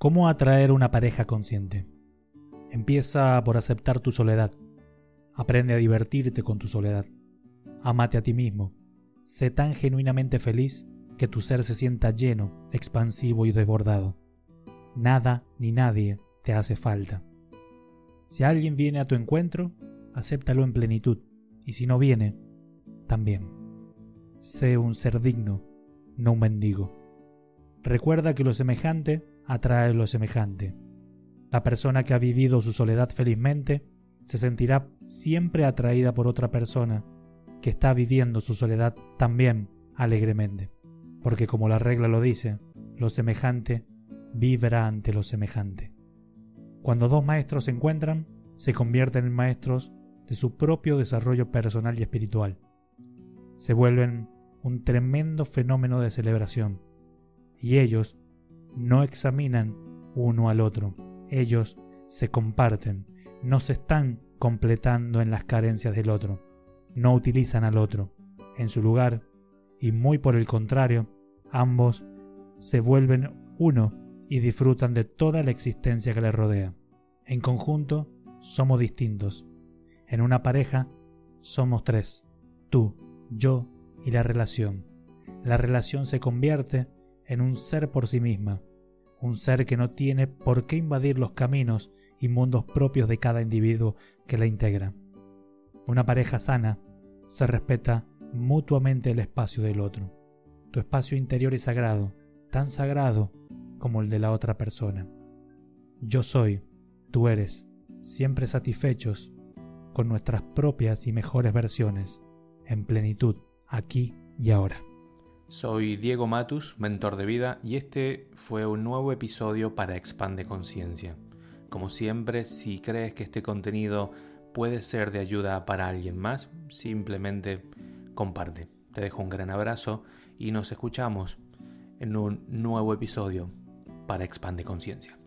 ¿Cómo atraer una pareja consciente? Empieza por aceptar tu soledad. Aprende a divertirte con tu soledad. Amate a ti mismo. Sé tan genuinamente feliz que tu ser se sienta lleno, expansivo y desbordado. Nada ni nadie te hace falta. Si alguien viene a tu encuentro, acéptalo en plenitud, y si no viene, también. Sé un ser digno, no un mendigo. Recuerda que lo semejante atrae lo semejante. La persona que ha vivido su soledad felizmente se sentirá siempre atraída por otra persona que está viviendo su soledad también alegremente. Porque como la regla lo dice, lo semejante vibra ante lo semejante. Cuando dos maestros se encuentran, se convierten en maestros de su propio desarrollo personal y espiritual. Se vuelven un tremendo fenómeno de celebración. Y ellos no examinan uno al otro, ellos se comparten, no se están completando en las carencias del otro, no utilizan al otro. En su lugar, y muy por el contrario, ambos se vuelven uno y disfrutan de toda la existencia que les rodea. En conjunto, somos distintos. En una pareja, somos tres, tú, yo y la relación. La relación se convierte en un ser por sí misma, un ser que no tiene por qué invadir los caminos y mundos propios de cada individuo que la integra. Una pareja sana se respeta mutuamente el espacio del otro. Tu espacio interior es sagrado, tan sagrado como el de la otra persona. Yo soy, tú eres, siempre satisfechos con nuestras propias y mejores versiones, en plenitud, aquí y ahora. Soy Diego Matus, mentor de vida, y este fue un nuevo episodio para Expande Conciencia. Como siempre, si crees que este contenido puede ser de ayuda para alguien más, simplemente comparte. Te dejo un gran abrazo y nos escuchamos en un nuevo episodio para Expande Conciencia.